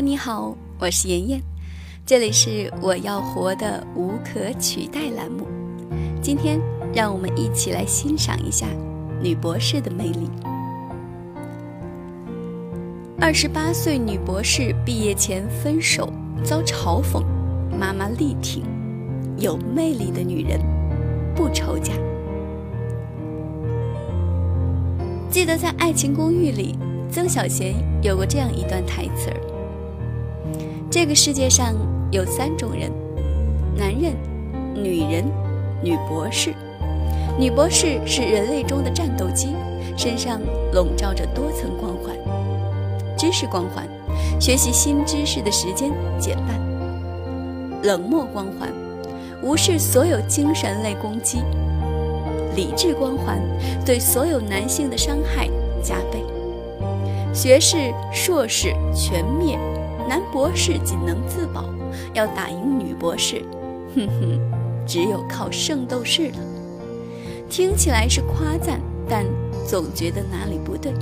你好，我是妍妍，这里是我要活的无可取代栏目。今天让我们一起来欣赏一下女博士的魅力。二十八岁女博士毕业前分手遭嘲讽，妈妈力挺，有魅力的女人不愁嫁。记得在《爱情公寓》里，曾小贤有过这样一段台词儿：“这个世界上有三种人，男人、女人、女博士。女博士是人类中的战斗机，身上笼罩着多层光环：知识光环，学习新知识的时间减半；冷漠光环，无视所有精神类攻击。”理智光环对所有男性的伤害加倍，学士、硕士全灭，男博士仅能自保，要打赢女博士，哼哼，只有靠圣斗士了。听起来是夸赞，但总觉得哪里不对。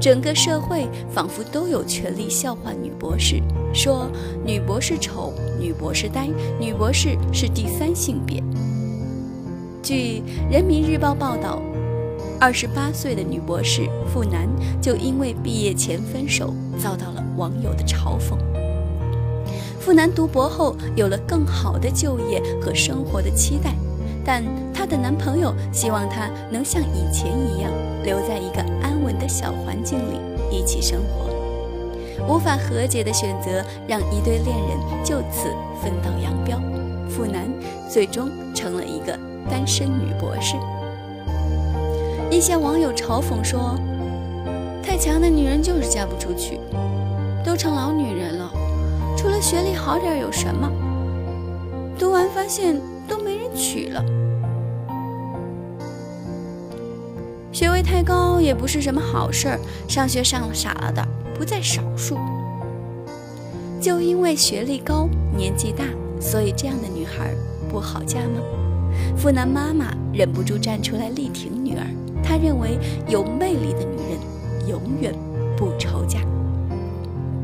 整个社会仿佛都有权利笑话女博士，说女博士丑，女博士呆，女博士是第三性别。据人民日报报道，二十八岁的女博士傅楠就因为毕业前分手，遭到了网友的嘲讽。傅楠读博后有了更好的就业和生活的期待，但她的男朋友希望她能像以前一样留在一个安稳的小环境里一起生活。无法和解的选择让一对恋人就此分道扬镳，傅楠最终成了一个。单身女博士，一些网友嘲讽说：“太强的女人就是嫁不出去，都成老女人了，除了学历好点有什么？读完发现都没人娶了。学位太高也不是什么好事儿，上学上了傻了的不在少数。就因为学历高、年纪大，所以这样的女孩不好嫁吗？”富男妈妈忍不住站出来力挺女儿，她认为有魅力的女人永远不愁嫁。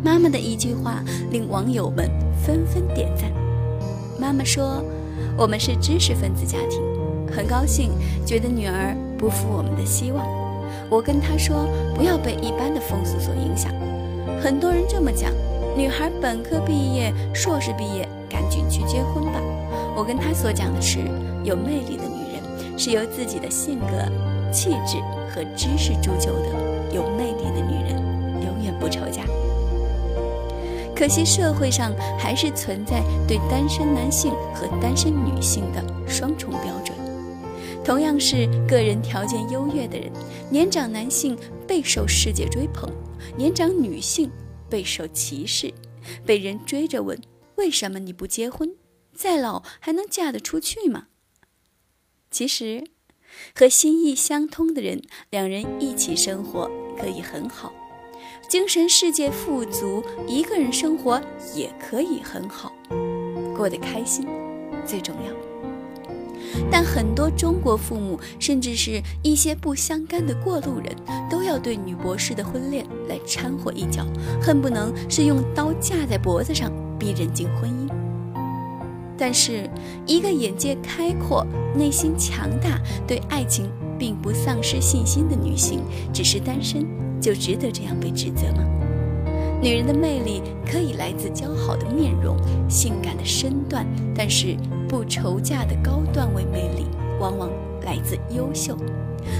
妈妈的一句话令网友们纷纷点赞。妈妈说：“我们是知识分子家庭，很高兴觉得女儿不负我们的希望。我跟她说，不要被一般的风俗所影响。很多人这么讲，女孩本科毕业、硕士毕业，赶紧去结婚。我跟她所讲的是。”有魅力的女人是由自己的性格、气质和知识铸就的。有魅力的女人永远不愁嫁。可惜社会上还是存在对单身男性和单身女性的双重标准。同样是个人条件优越的人，年长男性备受世界追捧，年长女性备受歧视，被人追着问：为什么你不结婚？再老还能嫁得出去吗？其实，和心意相通的人，两人一起生活可以很好，精神世界富足，一个人生活也可以很好，过得开心最重要。但很多中国父母，甚至是一些不相干的过路人，都要对女博士的婚恋来掺和一脚，恨不能是用刀架在脖子上逼人进婚姻。但是，一个眼界开阔、内心强大、对爱情并不丧失信心的女性，只是单身，就值得这样被指责吗？女人的魅力可以来自姣好的面容、性感的身段，但是不愁嫁的高段位魅力，往往来自优秀，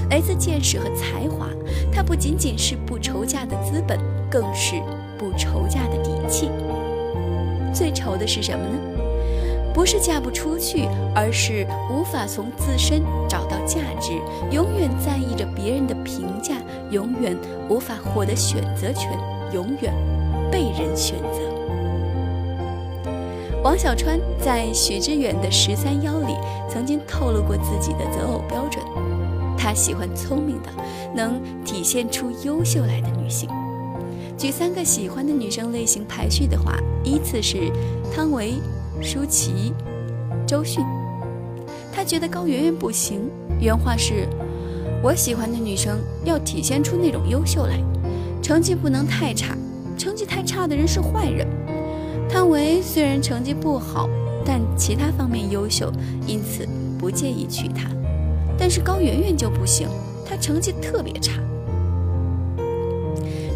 来自见识和才华。它不仅仅是不愁嫁的资本，更是不愁嫁的底气。最愁的是什么呢？不是嫁不出去，而是无法从自身找到价值，永远在意着别人的评价，永远无法获得选择权，永远被人选择。王小川在许知远的十三邀里曾经透露过自己的择偶标准，他喜欢聪明的，能体现出优秀来的女性。举三个喜欢的女生类型排序的话，依次是汤唯。舒淇、周迅，他觉得高圆圆不行。原话是：“我喜欢的女生要体现出那种优秀来，成绩不能太差，成绩太差的人是坏人。汤唯虽然成绩不好，但其他方面优秀，因此不介意娶她。但是高圆圆就不行，她成绩特别差。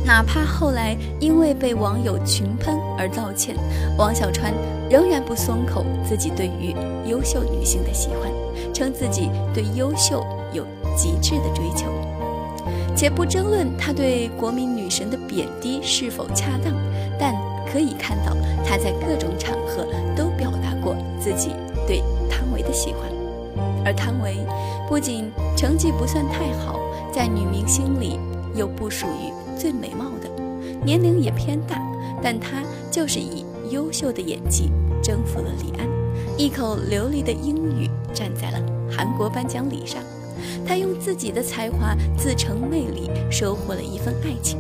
哪怕后来因为被网友群喷而道歉，王小川仍然不松口自己对于优秀女性的喜欢，称自己对优秀有极致的追求。且不争论他对国民女神的贬低是否恰当，但可以看到他在各种场合都表达过自己对汤唯的喜欢。而汤唯不仅成绩不算太好，在女明星里又不属于最美貌的，年龄也偏大，但她就是以优秀的演技征服了李安，一口流利的英语站在了韩国颁奖礼上。她用自己的才华自成魅力，收获了一份爱情。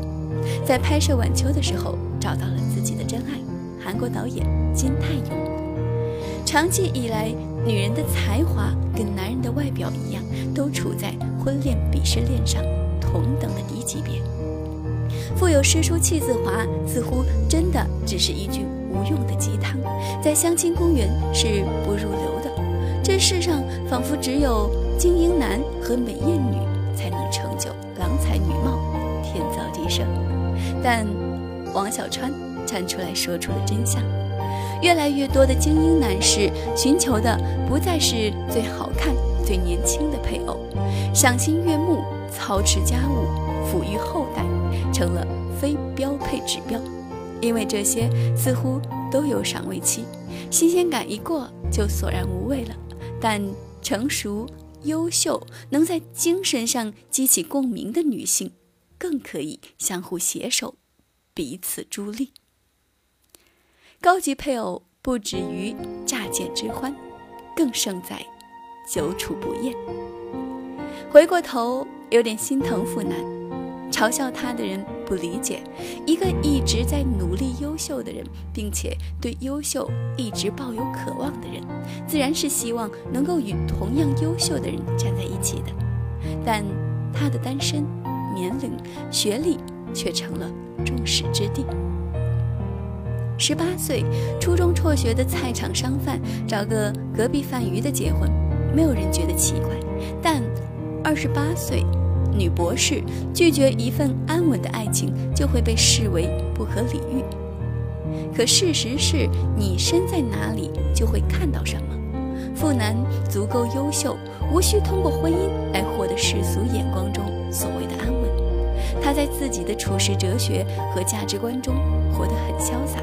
在拍摄《晚秋》的时候，找到了自己的真爱——韩国导演金泰勇。长期以来，女人的才华跟男人的外表一样，都处在婚恋鄙视链上同等的低级别。富有诗书气自华，似乎真的只是一句无用的鸡汤，在相亲公园是不入流的。这世上仿佛只有精英男和美艳女才能成就郎才女貌，天造地设。但王小川站出来说出了真相。越来越多的精英男士寻求的不再是最好看、最年轻的配偶，赏心悦目、操持家务、抚育后代，成了非标配指标。因为这些似乎都有赏味期，新鲜感一过就索然无味了。但成熟、优秀、能在精神上激起共鸣的女性，更可以相互携手，彼此助力。高级配偶不止于乍见之欢，更胜在久处不厌。回过头，有点心疼傅南，嘲笑他的人不理解，一个一直在努力优秀的人，并且对优秀一直抱有渴望的人，自然是希望能够与同样优秀的人站在一起的。但他的单身、年龄、学历却成了众矢之的。十八岁，初中辍学的菜场商贩找个隔壁贩鱼的结婚，没有人觉得奇怪。但二十八岁，女博士拒绝一份安稳的爱情，就会被视为不可理喻。可事实是，你身在哪里，就会看到什么。富男足够优秀，无需通过婚姻来获得世俗眼光中所谓的安稳。他在自己的处世哲学和价值观中活得很潇洒。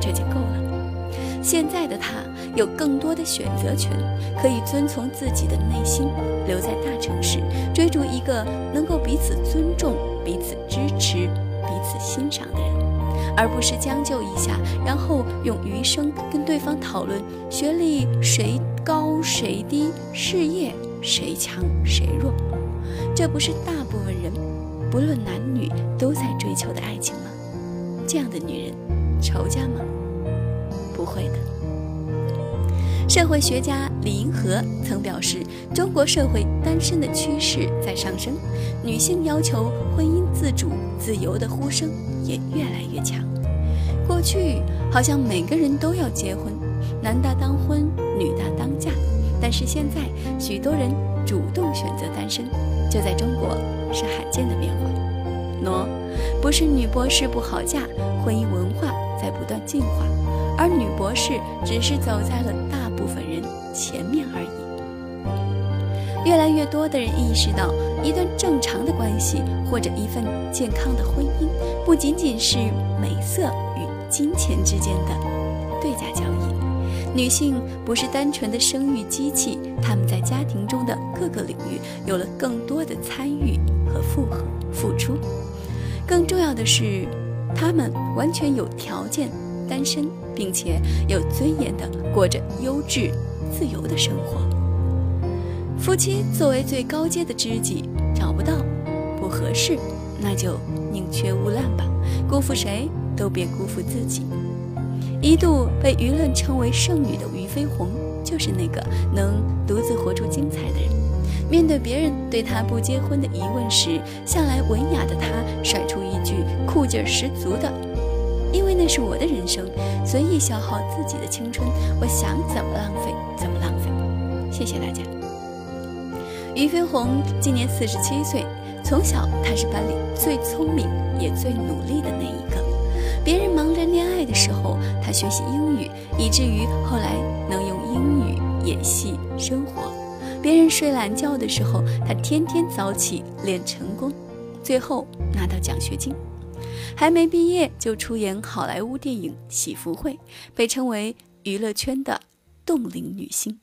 这就够了。现在的他有更多的选择权，可以遵从自己的内心，留在大城市，追逐一个能够彼此尊重、彼此支持、彼此欣赏的人，而不是将就一下，然后用余生跟对方讨论学历谁高谁低，事业谁强谁弱。这不是大部分人，不论男女都在追求的爱情吗？这样的女人。仇家吗？会的。社会学家李银河曾表示，中国社会单身的趋势在上升，女性要求婚姻自主、自由的呼声也越来越强。过去好像每个人都要结婚，男大当婚，女大当嫁，但是现在许多人主动选择单身，这在中国是罕见的变化。喏，不是女博士不好嫁，婚姻文化。在不断进化，而女博士只是走在了大部分人前面而已。越来越多的人意识到，一段正常的关系或者一份健康的婚姻，不仅仅是美色与金钱之间的对价交易。女性不是单纯的生育机器，她们在家庭中的各个领域有了更多的参与和复合付出。更重要的是。他们完全有条件单身，并且有尊严地过着优质、自由的生活。夫妻作为最高阶的知己，找不到不合适，那就宁缺毋滥吧。辜负谁都别辜负自己。一度被舆论称为剩女的俞飞鸿，就是那个能独自活出精彩的人。面对别人对他不结婚的疑问时，向来文雅的他甩出一句酷劲儿十足的：“那是我的人生，随意消耗自己的青春，我想怎么浪费怎么浪费。谢谢大家。俞飞鸿今年四十七岁，从小他是班里最聪明也最努力的那一个。别人忙着恋爱的时候，他学习英语，以至于后来能用英语演戏生活。别人睡懒觉的时候，他天天早起练成功，最后拿到奖学金。还没毕业就出演好莱坞电影《喜福会》，被称为娱乐圈的冻龄女星。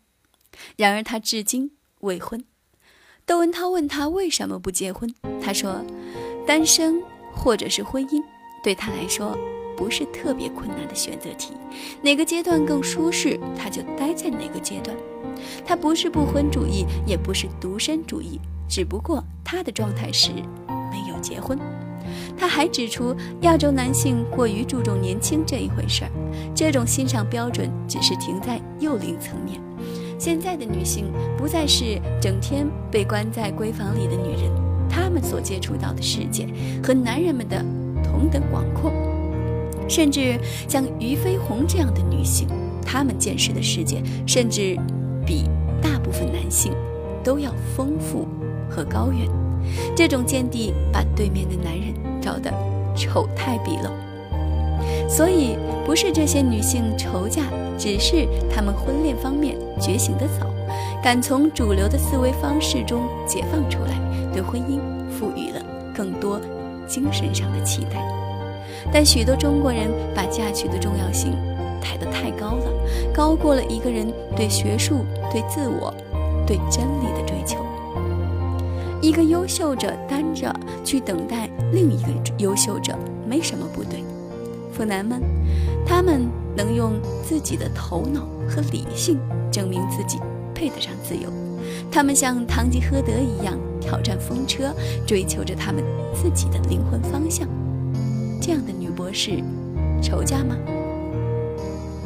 然而她至今未婚。窦文涛问她为什么不结婚，她说：“单身或者是婚姻，对她来说不是特别困难的选择题。哪个阶段更舒适，她就待在哪个阶段。她不是不婚主义，也不是独身主义，只不过她的状态是没有结婚。”他还指出，亚洲男性过于注重年轻这一回事儿，这种欣赏标准只是停在幼龄层面。现在的女性不再是整天被关在闺房里的女人，她们所接触到的世界和男人们的同等广阔，甚至像俞飞鸿这样的女性，她们见识的世界甚至比大部分男性都要丰富和高远。这种见地把对面的男人照得丑态毕露，所以不是这些女性愁嫁，只是她们婚恋方面觉醒得早，敢从主流的思维方式中解放出来，对婚姻赋予了更多精神上的期待。但许多中国人把嫁娶的重要性抬得太高了，高过了一个人对学术、对自我、对真理的追求。一个优秀者单着去等待另一个优秀者，没什么不对。腐男们，他们能用自己的头脑和理性证明自己配得上自由。他们像堂吉诃德一样挑战风车，追求着他们自己的灵魂方向。这样的女博士，愁嫁吗？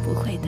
不会的。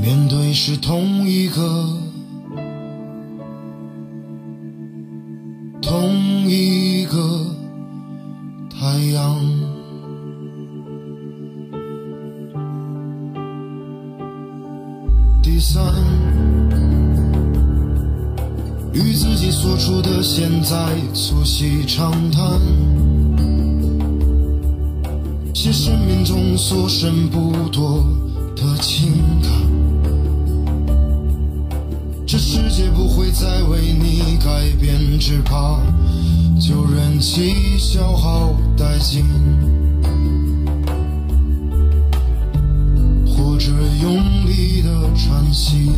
面对是同一个，同一个太阳。第三，与自己所处的现在促膝长谈。写生命中所剩不再为你改变，只怕就任其消耗殆尽，或者用力的喘息。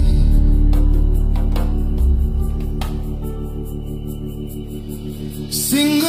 Sing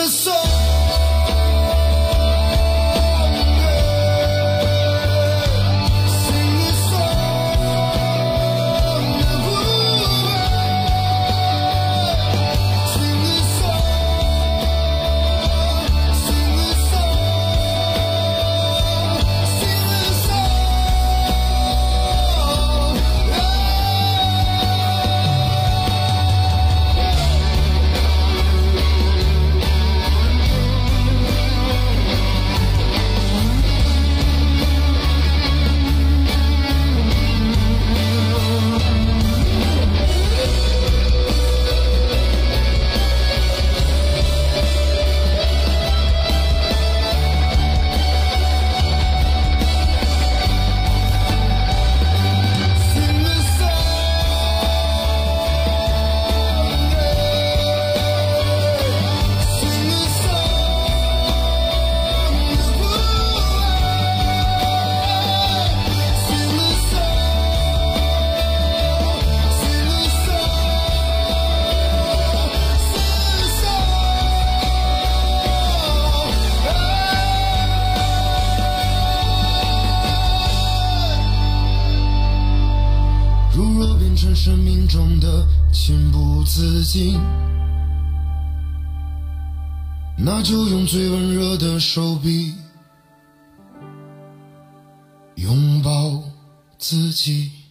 自己，那就用最温热的手臂拥抱自己。